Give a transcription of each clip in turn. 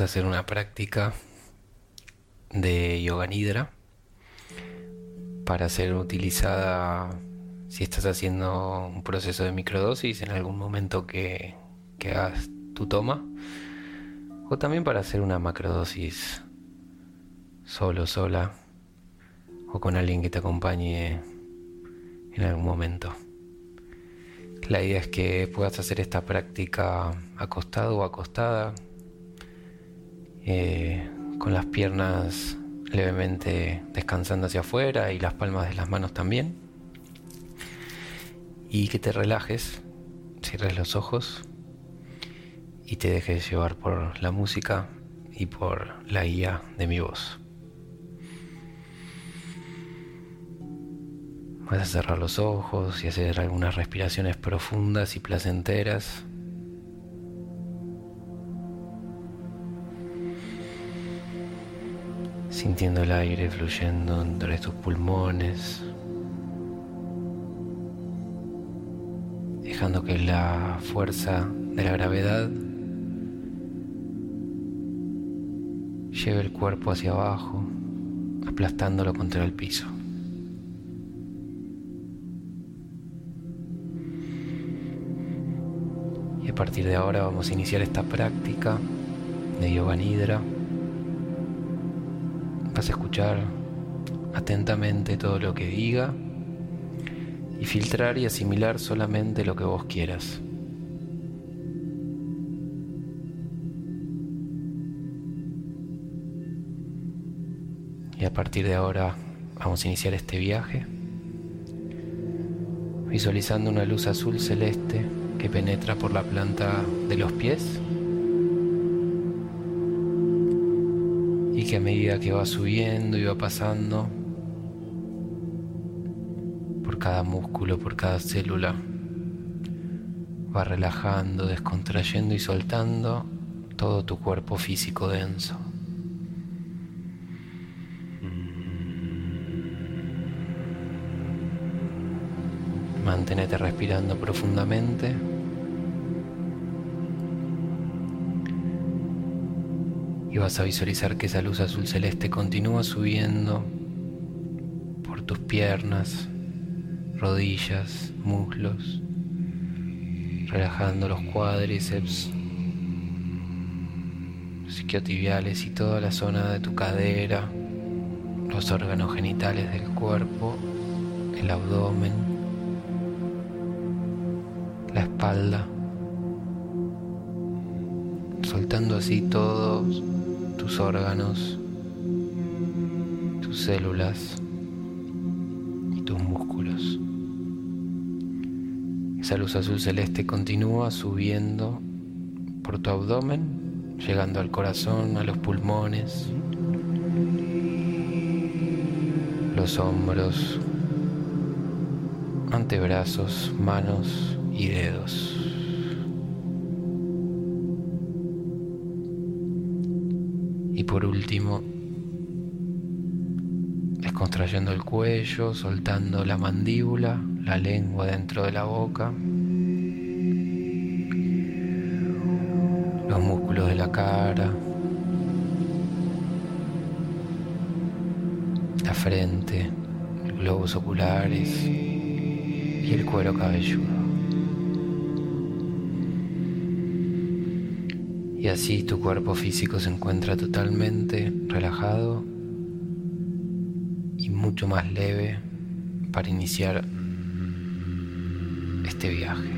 Hacer una práctica de yoga nidra para ser utilizada si estás haciendo un proceso de microdosis en algún momento que, que hagas tu toma o también para hacer una macrodosis solo, sola o con alguien que te acompañe en algún momento. La idea es que puedas hacer esta práctica acostado o acostada, eh, con las piernas levemente descansando hacia afuera y las palmas de las manos también. Y que te relajes, cierres los ojos y te dejes llevar por la música y por la guía de mi voz. Vas a cerrar los ojos y hacer algunas respiraciones profundas y placenteras sintiendo el aire fluyendo entre tus pulmones, dejando que la fuerza de la gravedad lleve el cuerpo hacia abajo, aplastándolo contra el piso. Y a partir de ahora vamos a iniciar esta práctica de yoga nidra A escuchar atentamente todo lo que diga y filtrar y asimilar solamente lo que vos quieras. Y a partir de ahora vamos a iniciar este viaje visualizando una luz azul celeste que penetra por la planta de los pies que a medida que va subiendo y va pasando por cada músculo, por cada célula, va relajando, descontrayendo y soltando todo tu cuerpo físico denso. Manténete respirando profundamente. Y vas a visualizar que esa luz azul celeste continúa subiendo por tus piernas, rodillas, muslos, relajando los cuádriceps, isquiotibiales y toda la zona de tu cadera, los órganos genitales del cuerpo, el abdomen, la espalda, soltando así todos tus órganos, tus células y tus músculos. Esa luz azul celeste continúa subiendo por tu abdomen, llegando al corazón, a los pulmones, los hombros, antebrazos, manos y dedos. Y por último, descontrayendo el cuello, soltando la mandíbula, la lengua dentro de la boca. los músculos de la cara, la frente, los globos oculares y el cuero cabelludo. Y así tu cuerpo físico se encuentra totalmente relajado y mucho más leve para iniciar este viaje.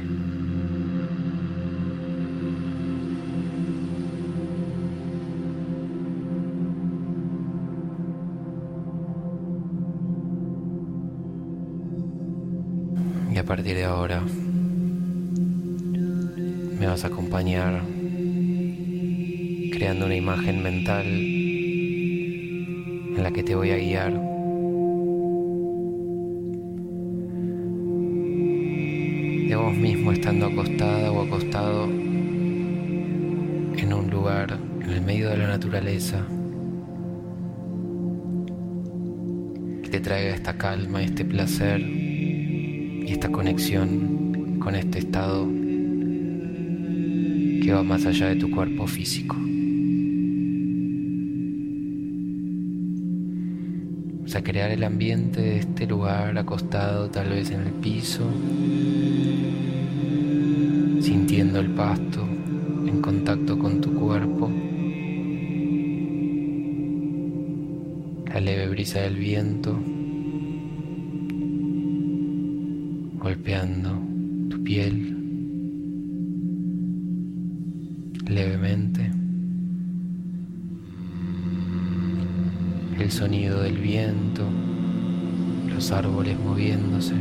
Y a partir de ahora me vas a acompañar creando una imagen mental en la que te voy a guiar. De vos mismo estando acostada o acostado en un lugar en el medio de la naturaleza que te traiga esta calma, este placer y esta conexión con este estado que va más allá de tu cuerpo físico. A crear el ambiente de este lugar acostado tal vez en el piso, sintiendo el pasto en contacto con tu cuerpo, la leve brisa del viento golpeando tu piel sonido del viento, los árboles moviéndose,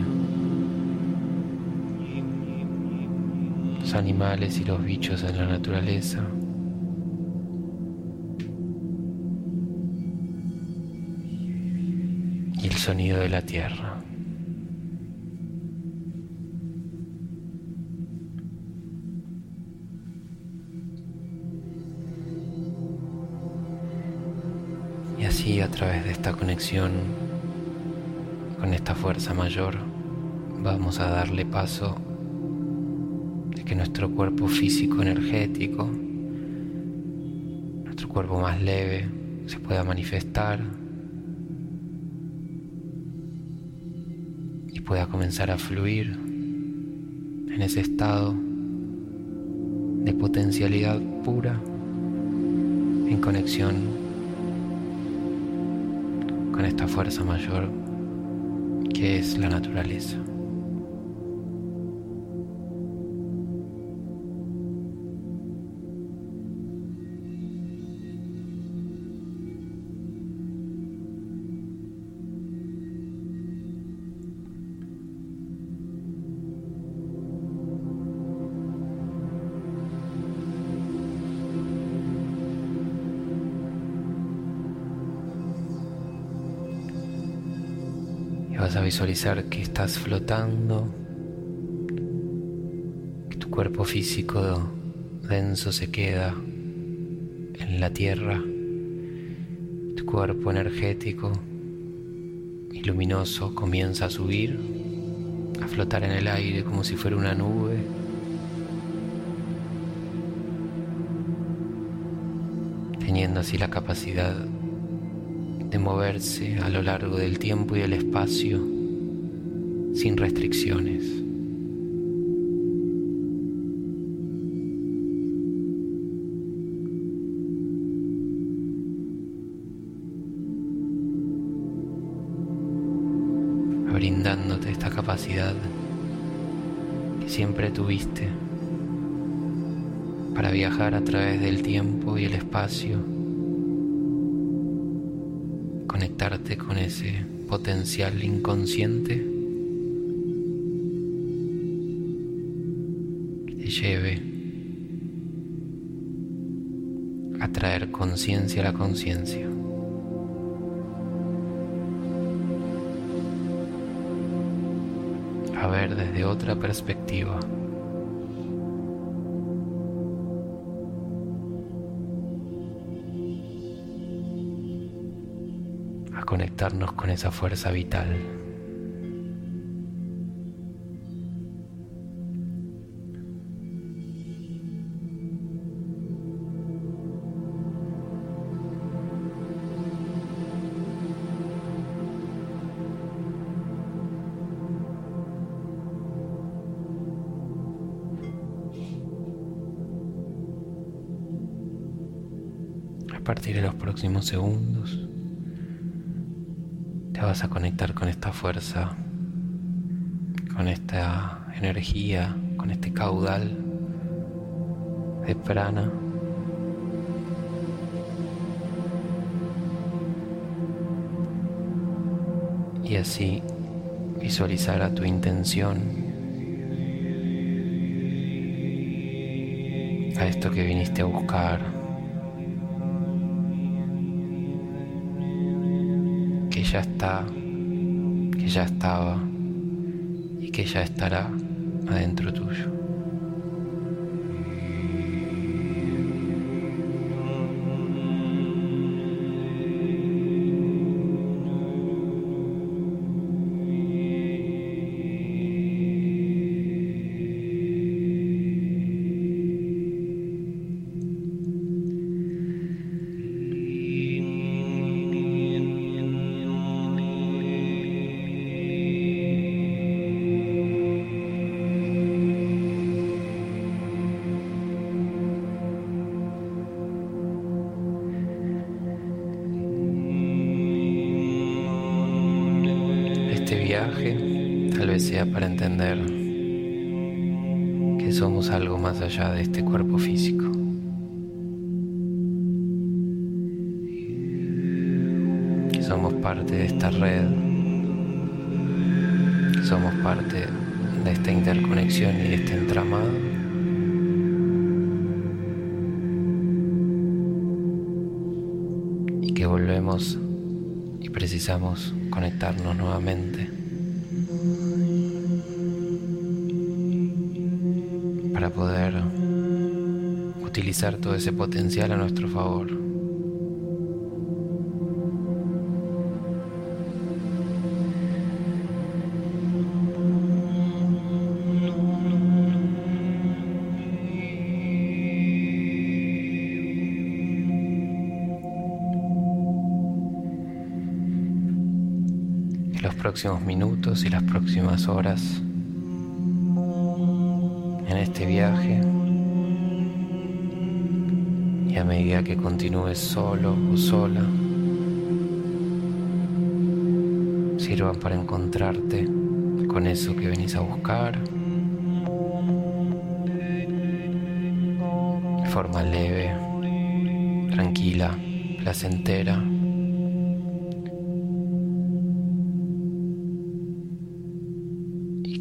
los animales y los bichos en la naturaleza. Y el sonido de la tierra. A través de esta conexión con esta fuerza mayor vamos a darle paso de que nuestro cuerpo físico energético, nuestro cuerpo más leve, se pueda manifestar y pueda comenzar a fluir en ese estado de potencialidad pura en conexión con esta fuerza mayor que es la naturaleza. Vas a visualizar que estás flotando, que tu cuerpo físico denso se queda en la tierra, tu cuerpo energético y luminoso comienza a subir, a flotar en el aire como si fuera una nube. teniendo así la capacidad de moverse a lo largo del tiempo y del espacio sin restricciones. brindándote esta capacidad que siempre tuviste para viajar a través del tiempo y el espacio conectarte con ese potencial inconsciente que te lleve a traer conciencia a la conciencia. A ver desde otra perspectiva. a conectarnos con esa fuerza vital. A partir de los próximos segundos, te vas a conectar con esta fuerza, con esta energía, con este caudal de prana. Y así visualizar a tu intención, a esto que viniste a buscar, ya está, que ya estaba y que ya estará adentro tuyo. Sea para entender que somos algo más allá de este cuerpo físico. Que somos parte de esta red, que somos parte de esta interconexión y de este entramado. Y que volvemos y precisamos conectarnos nuevamente para poder utilizar todo ese potencial a nuestro favor. los próximos minutos y las próximas horas en este viaje y a medida que continúes solo o sola, sirvan para encontrarte con eso que venís a buscar de forma leve, tranquila, placentera.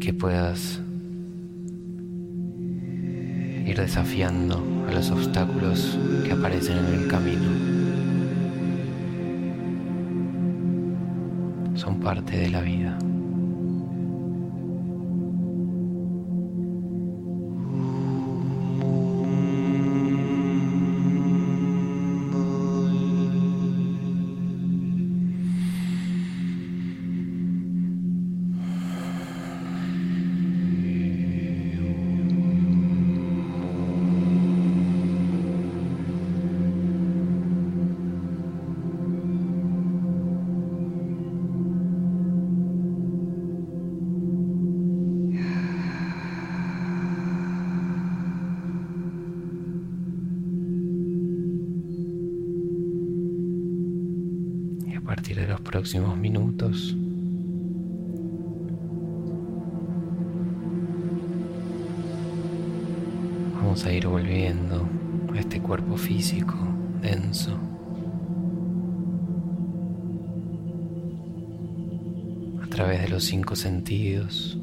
que puedas ir desafiando a los obstáculos que aparecen en el camino. Son parte de la vida. Próximos minutos. Vamos a ir volviendo a este cuerpo físico denso. A través de los cinco sentidos,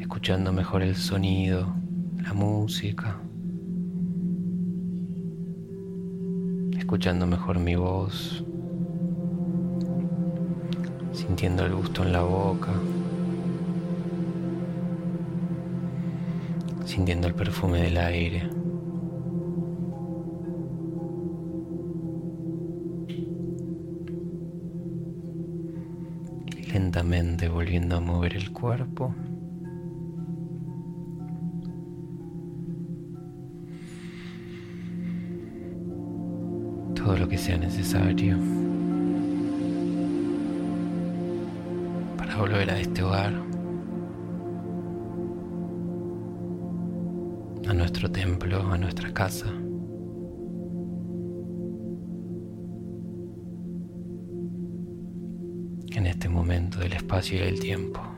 escuchando mejor el sonido, la música. Escuchando mejor mi voz, sintiendo el gusto en la boca, sintiendo el perfume del aire. Lentamente volviendo a mover el cuerpo. sea necesario para volver a este hogar, a nuestro templo, a nuestra casa. en este momento del espacio y del tiempo.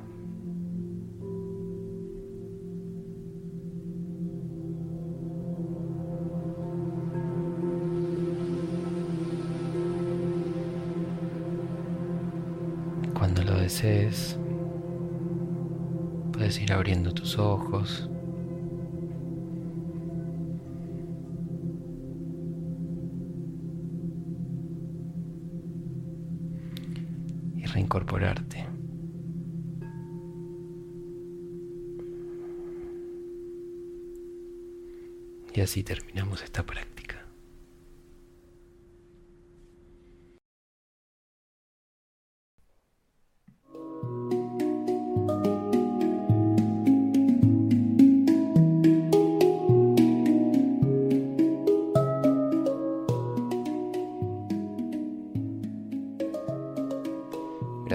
Puedes ir abriendo tus ojos. Y reincorporarte. Y así terminamos esta práctica.